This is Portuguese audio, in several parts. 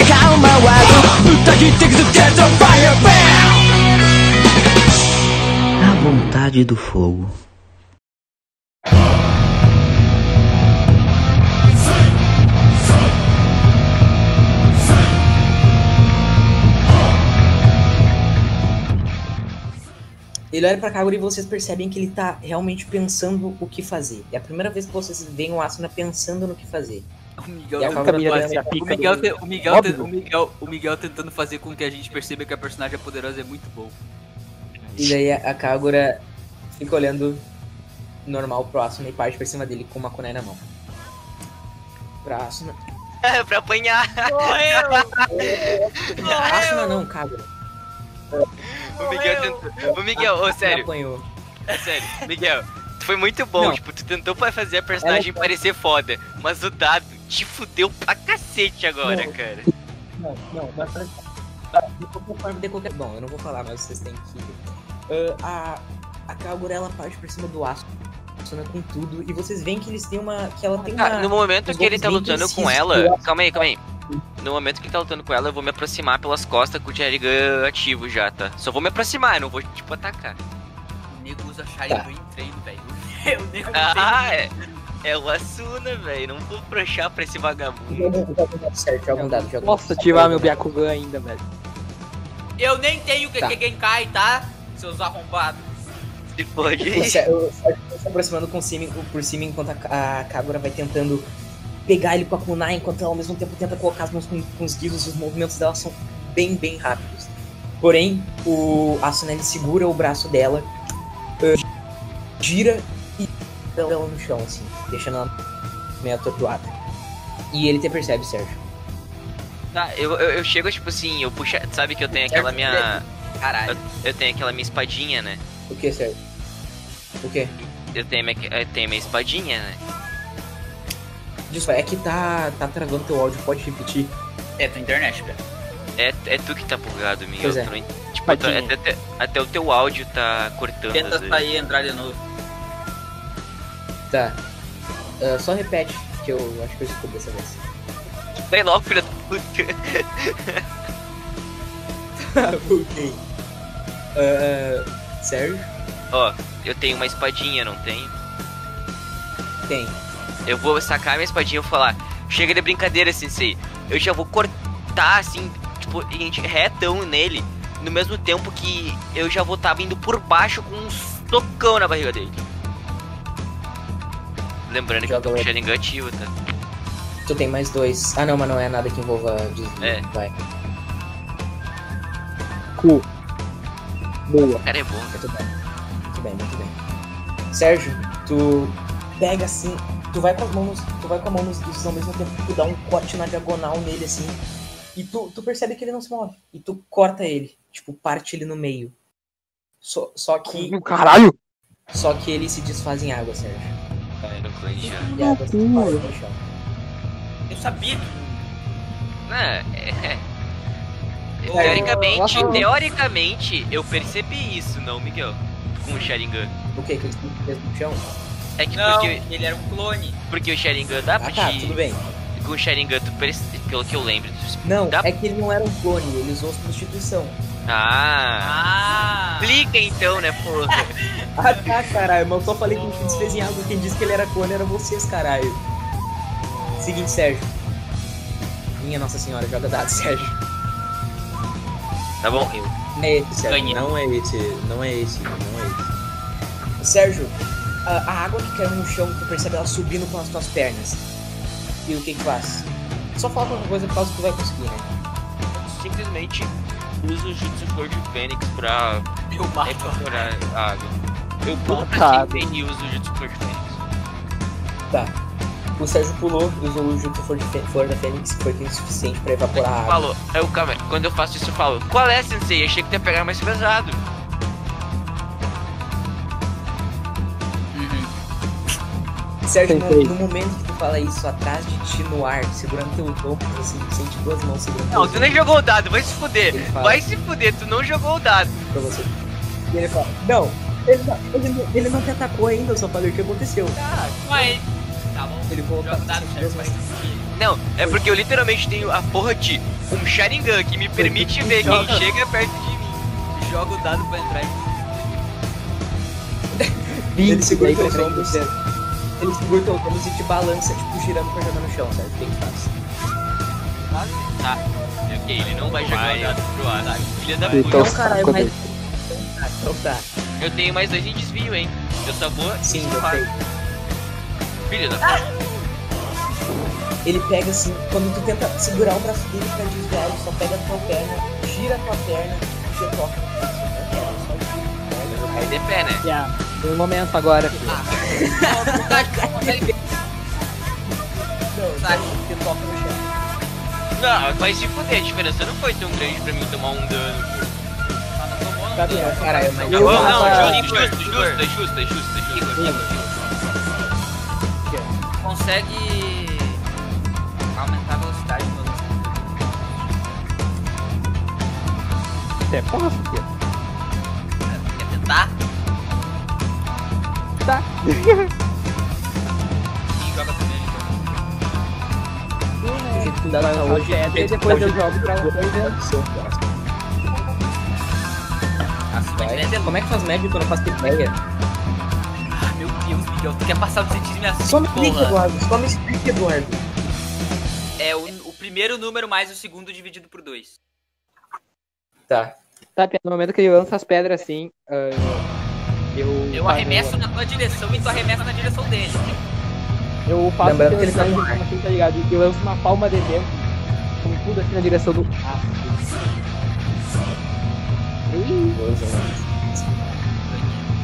構わず歌切ってくぞ Dead on Fire Bam A vontade do fogo. Ele olha pra Kagura e vocês percebem que ele tá realmente pensando o que fazer. É a primeira vez que vocês veem o Asuna pensando no que fazer. O Miguel, a tentando Camila fazer- dando a o Miguel, o, Miguel, tentando fazer com que a gente perceba que a personagem poderosa é muito bom. E daí a Kagura fica olhando normal pro Asuna e parte pra cima dele com uma kunai na mão. Pra Asuna. É, pra apanhar. Asuna não, Kagura. O Miguel tentou. O Miguel, ô, sério, apanhou. sério, Miguel. Tu foi muito bom, Não. tipo, tu tentou fazer a personagem Ela- parecer foda, mas o dado te fudeu pra cacete agora, Não. cara. Não, não, mas pra... Ah, de qualquer forma, de qualquer... Bom, eu não vou falar, mas vocês têm que... Ah, a, a Kagura, ela parte por cima do Asuna com tudo, e vocês veem que eles têm uma... que ela tem uma... Ah, no momento que ele tá lutando com ela. Calma aí, calma aí. No momento que ele tá lutando com ela, eu vou me aproximar pelas costas com o Jerrigan ativo já, tá? Só vou me aproximar, eu não vou, tipo, atacar. O nego usa Sharingan Tá. em treino, velho. O nego Ah, é. É o Asuna, velho. Não vou broxar pra esse vagabundo. Joga um dado certo, joga um dado, joga um Posso ativar meu Byakugan ainda, velho. Eu nem tenho o que Tá. que Genkai, tá? Seus arrombados. Se pode. Tá se aproximando com cima, por cima enquanto a, a Kagura vai tentando pegar ele com a kunai, enquanto ela ao mesmo tempo tenta colocar as mãos com, com os guizos, os movimentos dela são bem, bem rápidos. Porém, o Asuna ele segura o braço dela, gira e ela no chão, assim, deixando ela meio atordoada. E ele te percebe, Sérgio. Tá, eu, eu, eu chego, tipo assim, eu puxo. Sabe que eu tenho aquela minha. Caralho. Eu tenho aquela minha espadinha, né? O que, Sérgio? O que? Eu tenho minha, eu tenho minha espadinha, né? Desculpa, é que tá, tá travando teu áudio, pode repetir? É tua internet, cara. É, é tu que tá bugado, Miguel. Pois é. Tipo, até, até, até o teu áudio tá cortando. Tenta sair e entrar de novo. Tá. Ah, só repete, que eu acho que eu escuto dessa vez. Sai logo, filho da puta. ok. Ah, Sérgio? Ó, eu tenho uma espadinha, não tenho? Tem. Eu vou sacar minha espadinha e falar, chega de brincadeira, sensei. Eu já vou cortar assim, tipo, retão nele. No mesmo tempo que eu já vou estar vindo por baixo com um socão na barriga dele. Lembrando que eu tô com Joga o Sharingan ativo, tá? Tu tem mais dois. Ah, não, mas não é nada que envolva desvio. É. Vai, Cu. Boa. O cara é bom. muito bem. Muito bem, muito bem. Sérgio, tu pega assim, tu vai com as mãos, tu vai com a mão nos guizos ao mesmo tempo que tu dá um corte na diagonal nele assim. E tu, tu percebe que ele não se move. E tu corta ele. Tipo, parte ele no meio. Só, só que. Caralho! Só que ele se desfaz em água, Sérgio. Já. Chão. Eu sabia que. Ah, é. É, Teoricamente, eu- teoricamente, eu percebi isso, não, Miguel? Com o Sharingan. O que? Que ele fez no chão? É que Não, porque, ele era um clone. porque o Sharingan dá pra Ah, tá, te. tudo bem. Com o Sharingan, tu perce... pelo que eu lembro. tu- Não, Dá- é que ele não era um clone, ele usou substituição. Ah! Ah! Explica então, né, porra? Ah tá, caralho, mas eu só falei que ele desfez em água. Quem disse que ele era clone era vocês, caralho. Seguinte, Sérgio. Minha Nossa Senhora, joga dados, Sérgio. Tá bom. Não é esse, Sérgio. Ganhei. Não é esse, não é esse, não é esse. Sérgio, a, a água que caiu no chão, tu percebe ela subindo com as tuas pernas. E o que que faz? Só fala qualquer coisa por causa que tu vai conseguir, né? Simplesmente uso o Jutsu Flor de Fênix pra Eu mato. evaporar a água. Eu pulo pra Cara. cima e uso o Jutsu Flor de Fênix. Tá. O Sérgio pulou, usou o Jutsu Flor, Flor da Fênix, foi o suficiente pra evaporar a água. Falou, eu, calma, aí, quando eu faço isso eu falo, qual é, sensei? Achei que ia pegar mais pesado. Sérgio, no, no momento que tu fala isso, atrás de ti no ar, segurando teu ombro, assim, tu sente duas mãos segurando Não, tu nem jogou o dado, vai se fuder. Vai se fuder, tu não jogou o dado. pra você. E ele fala, não, ele não, ele, não- ele não te atacou ainda, eu só falei o que aconteceu. Ah, mas. Tá bom. Ele o dado, Sérgio. vai. Não, é porque eu literalmente tenho a porra de um Sharingan que me permite ver quem chega perto de mim. Joga o dado pra entrar em Ele segura pra ombros. Ele segura teus ombros e te balança, tipo, girando pra jogar no chão, sabe? O que ele faz? Tá. Ok, ele não vai jogar o dado pro ar. Filha da Então, puta. Não, caralho, quando- mas... Ah, então tá. Eu tenho mais dois em desvio, hein? Eu só vou. Sim, eu sei. Filha da puta. Ele pega assim, quando tu tenta segurar o braço dele pra desviar, ele só pega a tua perna, gira a tua perna e te toca no braço. Aí de pé, né? Já. No momento agora, filho. Não, vai se fuder. A diferença não foi tão grande pra mim tomar um dano. Tá bem. Caralho, mas Eu Não, não, justo, justo, justo, é justo, é justo, é justo. Consegue aumentar a velocidade do Até posso, filho. Quer tentar? Tá. Joga primeiro? do jeito que o dado Vai tá usar hoje, e depois eu jogo pra vocês, crescer. Como é que faz médio quando eu faço ideia? Ah, meu Deus, Miguel, tu quer passar do centímetro assim, Só me explica. Eduardo. Só me explica, Eduardo. É o, o primeiro número mais o segundo dividido por dois. Tá. Tá, no momento que ele lança as pedras assim, ah, eu. Eu arremesso na tua direção e tu arremessa na direção dele. Eu faço Lembrando que ele tá assim, tá ligado? Eu lanço uma palma de vento com tudo assim na direção do. Ah, Ih,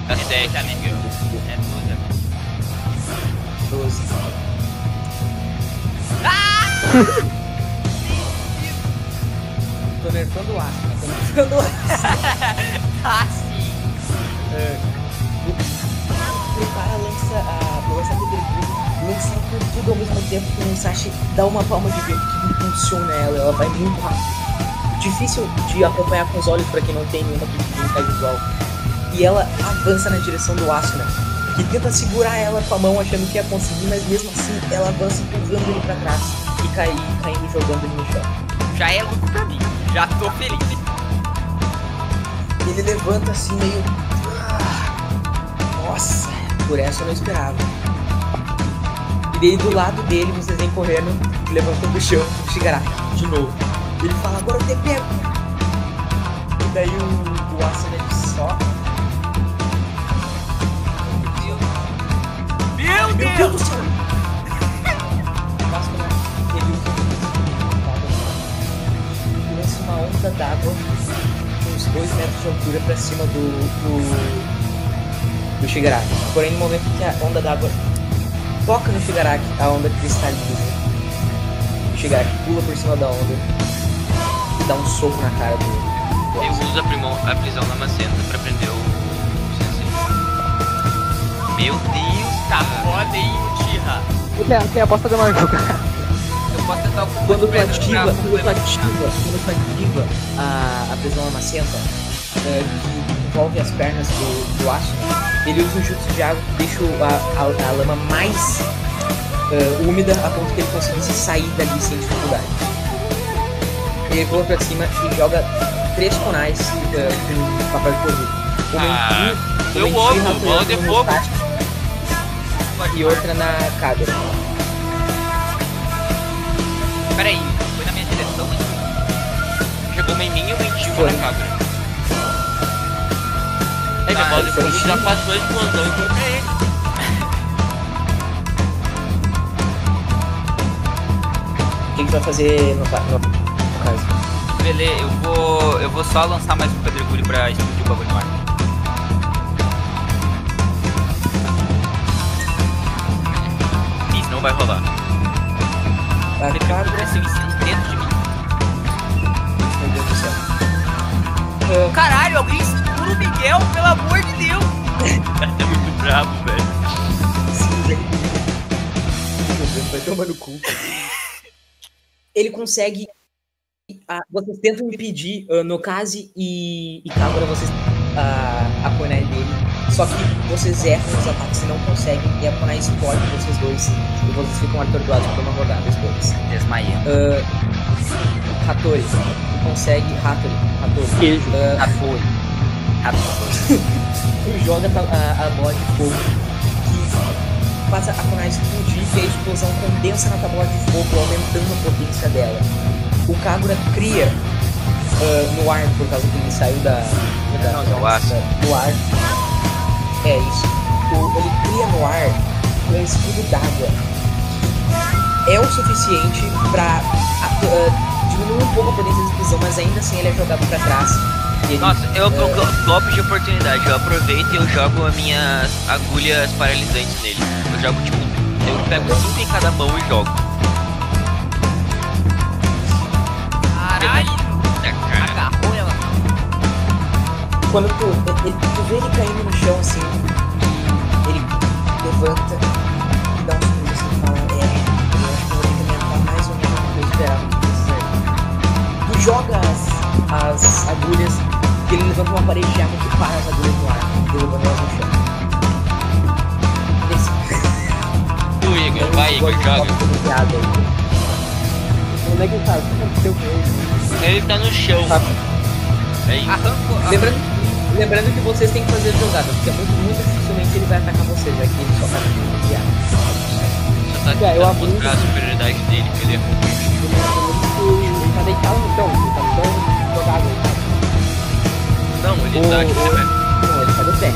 É 7, amiga. É 12 agora. 12. Tô nerfando o aço? Tô nerfando o aço. Ah, sim. Prepara, lança a lança do Dergulho, lança por tudo ao mesmo tempo que o Musashi dá uma palma de vento que impulsiona ela, ela vai muito rápido. Difícil de acompanhar com os olhos pra quem não tem nenhuma técnica visual. E ela avança na direção do Asuna, que tenta segurar ela com a mão achando que ia conseguir, mas mesmo assim ela avança empurrando ele pra trás e cai, caindo jogando ele no chão. Já é lucro pra mim. Já tô feliz. Ele levanta assim meio. Ah, Nossa, por essa eu não esperava. E daí do lado dele vocês vêm correndo, levantando do chão, o Shigaraki, de novo. Ele fala, agora eu te pego. E daí o, o Asuna ele só. Meu Meu Deus do céu! O ele lança uma onda d'água uns 2 metros de altura pra cima do. do. Do Shigaraki. Porém, no momento que a onda d'água toca no Shigaraki, a onda cristaliza. O Shigaraki pula por cima da onda e dá um soco na cara do Eu uso a, primão, a prisão lamacenta pra prender o sensei. Meu Deus, Tá foda, hein, fazer uma jogada? Eu posso tentar o Quando tu ativa, quando tu ativa, quando tu ativa a, a prisão lamacenta, é, que envolve as pernas do, do aço, ele usa um jutsu de água que deixa o- a, a, a lama mais é, úmida a ponto que ele conseguisse sair dali sem dificuldade. Ele pula pra cima e joga três conais é, com papel de corrida. Uma Ah, eu em Ki, amo, bola de Hattori, fogo. E outra na Kagura. Peraí, foi na minha direção, hein? Jogou uma em mim e uma em ti, na cabra. É que a bola de foi fogo em já passou e pra ele. O que gente vai fazer no, no, no caso? Beleza, eu vou. Eu vou só lançar mais um pedregulho pra explodir o bagulho ar. Isso não vai rolar. A Kagura cresceu incêndio dentro de mim. Meu Deus do céu. Caralho, alguém segura o Miguel, pelo amor de Deus! Tá muito bravo, velho. Meu Deus, vai tomar no cu. Ele consegue. ah, vocês tentam impedir uh, Nokaze e, e Kagura, vocês uh, a Konai dele Só que vocês erram os ataques e não conseguem, e a Kunai explode vocês dois, e vocês ficam atordoados por uma rodada depois. Desmaia. Uh, Hattori, tu consegue. Hattori, Hattori. Queijo. Uh, Apoio. Tu joga a, a, bola de fogo que faz a Kunai explodir e a explosão condensa na bola de fogo, aumentando a potência dela. O Kagura cria ah, no ar, por causa que ele saiu da. da Não, do aço. do ar. É isso. O- ele cria no ar um escudo d'água é o suficiente pra ah, diminuir um pouco a potência de explosão, mas ainda assim ele é jogado pra trás. Nossa, eu golpe de oportunidade. Eu aproveito e eu jogo as minhas agulhas paralisantes nele. Eu jogo tipo. Eu pego cinco em cada mão e jogo. Caralho! Agarrou ela. Quando tu, tu vê ele joga. Onde é que tá? Aconteceu com ele? Ele tá no chão. Tá. É isso. Arrancou. Lembrando, lembrando que vocês têm que fazer jogada, porque muito, muito dificilmente ele vai atacar vocês, já que ele só tá guiar. Só tá É, eu abuso. mostrar a superioridade dele, que ele é ruim. Ele tá deitado no chão, ele tá no chão jogado. ele tá- Não, ele tá de pé. Não, ele tá de pé.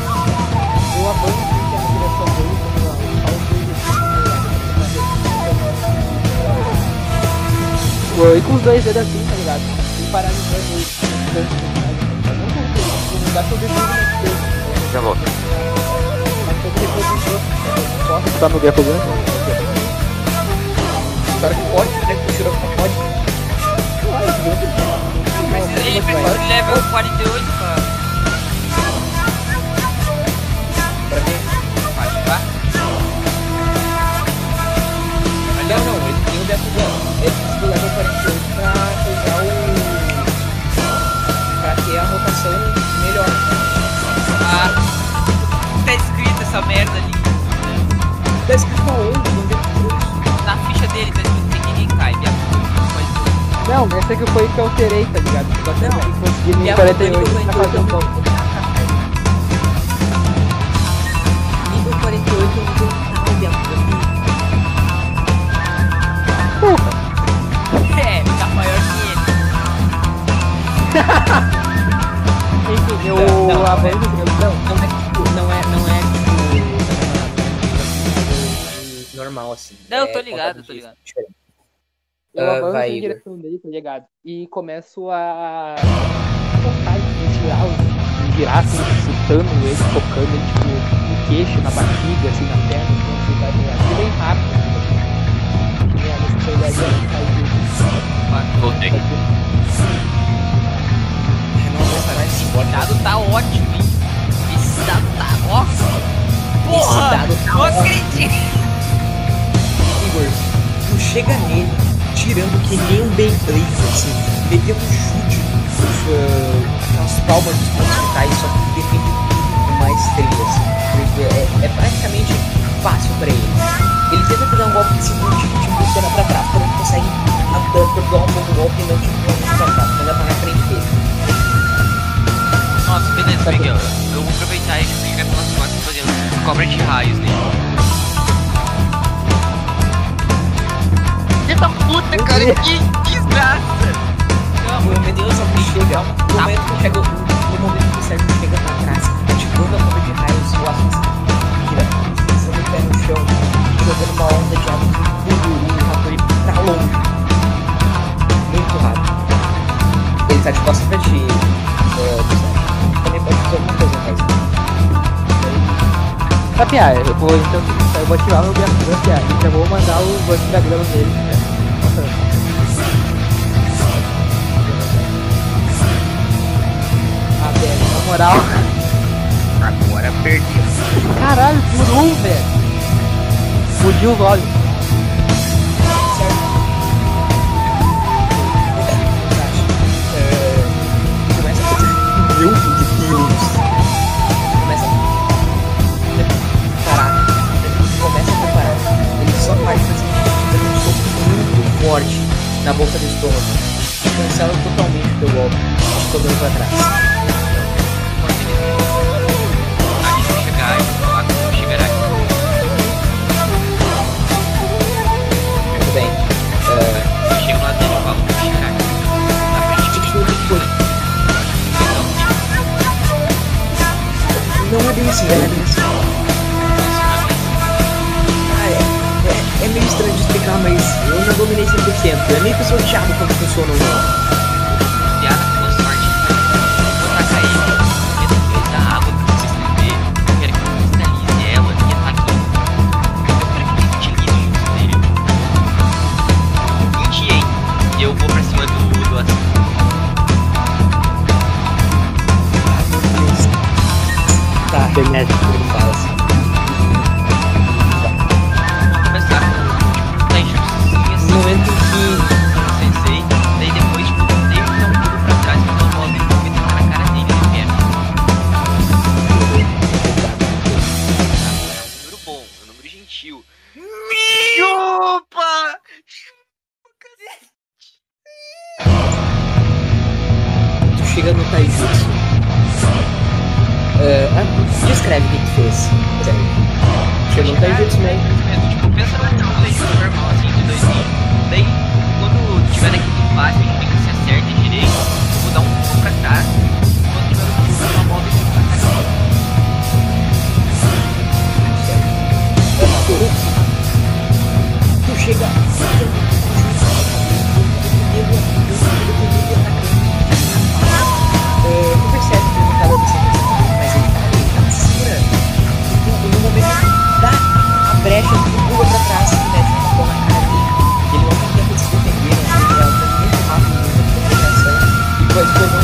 Eu avanço assim, E com os dois dedos assim, tá ligado? E paralisando ver tudo nesse dedo. Já volto. Todo estar no Gapogão? Claro que pode, né? Que tirou que pode. Mas ele precisa de level 48 pra. Pra ver. pra ativar. Não, não, ele tem o Death Gun. Essa que foi que eu alterei, tá ligado? Só que eu Não. consegui E a 48 nível pra fazer um pouco. Nível 48 eu não tenho nada dentro daqui. É, tá maior que ele. Enfim, eu Não, não, avanço não, Não, não é tipo. Não é. Não é tipo. normal assim. Não, eu tô É ligado, conta tô ligado. diferente. Eu Ah, avanço vai, em direção dele, tá ligado? E começo a tocar e girar, os- girar assim, chutando ele, tocando ele, tipo, no queixo, na barriga, assim, na perna, assim, tá ligado? E bem rápido, assim, né? Isso. Voltei. Esse dado tá ótimo, hein? Esse dado tá ó. Porra! dado tá não ótimo. acredito! Igor, tu chega nele, tirando que nem um Beyblade, assim, metendo um chute, uh, aquelas palmas dos pontos vitais, só que defende tudo com maestria, assim. É, é praticamente fácil pra ele. Ele tenta te dar um golpe de segundo que te impulsiona pra trás, porém tu consegue atordoar um pouco golpe e não te impulsiona pra trás, mas é pra frente dele. Nossa, beleza, Miguel. Eu vou aproveitar e chegar pelas costas e fazer uma cobra de raios nele. Filha da puta, cara, que desgraça! No momento que você chega, no momento que chega, no momento que o Sérgio chega pra trás, ativando a bomba de raios, o Aço vira, fixando o pé no chão, jogando uma onda de água que empurra o Hattori pra longe. Muito rápido. Ele tá de costas pra ti, uh, Sapiar, eu vou então eu vou ativar meu Gapiar e já vou mandar o banco da grama dele. Né? Ah, velho, na moral. Agora perdi. Caralho, por um, velho. Fugiu os olhos. Na boca do estômago. Cancela totalmente o teu golpe. Jogando pra trás. Chegar e. Muito bem. É, Eu chego lá dentro e falo como chegará aqui. Na frente de mim. Não é bem assim, é bem assim. Meio estranho de explicar, mas eu não dominei 100%. É meio que sorteado como funciona o Piada com a sorte. Vou tacar descreve o que tu fez. Sério. Chegou no Taijutsu, né? Tipo, pensa num taijutsu normal, assim, de doisinho. Daí, quando tiver naquele empate, a gente fica se acerta direito, eu vou dar um pulo pra trás. Quando tiver no pulo, eu volta e fico pra trás. Tu chega. É, tu pula pra trás e mete uma mão na cara dele. Ele não tem tempo de se defender, ele é muito rápido na reação. E depois tomou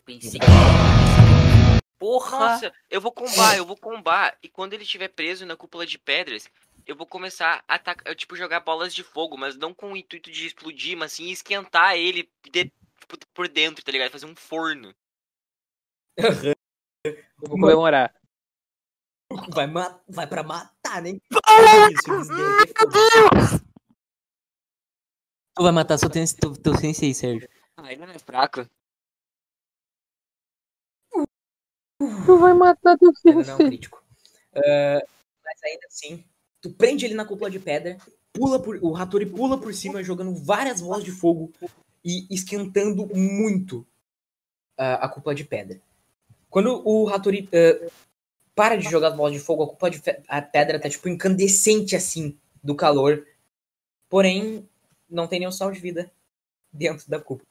pensei. Porra! Nossa, eu vou combar, eu vou combar. E quando ele estiver preso na cúpula de pedras, eu vou começar a atacar, tipo, jogar bolas de fogo, mas não com o intuito de explodir, mas sim esquentar ele de- tipo, por dentro, tá ligado? Fazer um forno. Eu vou comemorar. Vai, ma vai pra matar, né? Tu vai matar seu, teu sensei, Sérgio. Ah, ele não é fraco. Tu vai matar teu Ainda não é um crítico. Ah, mas ainda assim, tu prende ele na cúpula de pedra, pula por, o Hattori pula por cima, jogando várias bolas de fogo e esquentando muito ah, a cúpula de pedra. Quando o Hattori ah, para de jogar as bolas de fogo, a cúpula de a pedra tá tipo incandescente assim do calor. Porém, não tem nenhum sal de vida dentro da cúpula.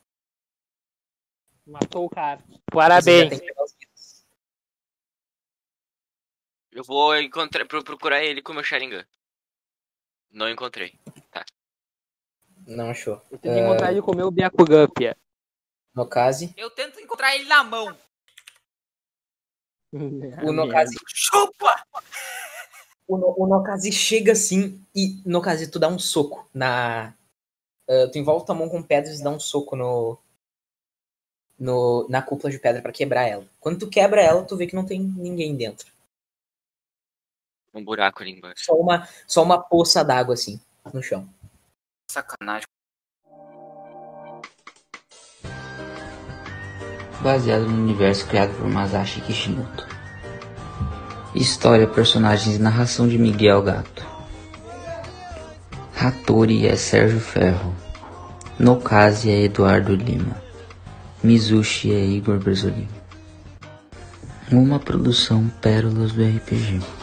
Matou o cara. Parabéns. Eu vou encontrar, pro- procurar ele com o meu Sharingan. Não encontrei. Não achou. Eu tenho que encontrar ele comer o Byakugan, pia. No caso, Eu tento encontrar ele na mão. o Nokazi Chupa! O, no, o Nokazi chega assim e Nokazi, tu dá um soco na. ah, tu envolve tua mão com pedras e dá um soco no. no na cúpula de pedra pra quebrar ela. Quando tu quebra ela, tu vê que não tem ninguém dentro. Um buraco ali embaixo. Só uma, só uma poça d'água assim, no chão. Sacanagem. Baseado no universo criado por Masashi Kishimoto. História, personagens e narração de Miguel Gato. Hattori é Sérgio Ferro. Nokazi é Eduardo Lima. Mizushi é Igor Bresolino. Uma produção Pérolas do RPG.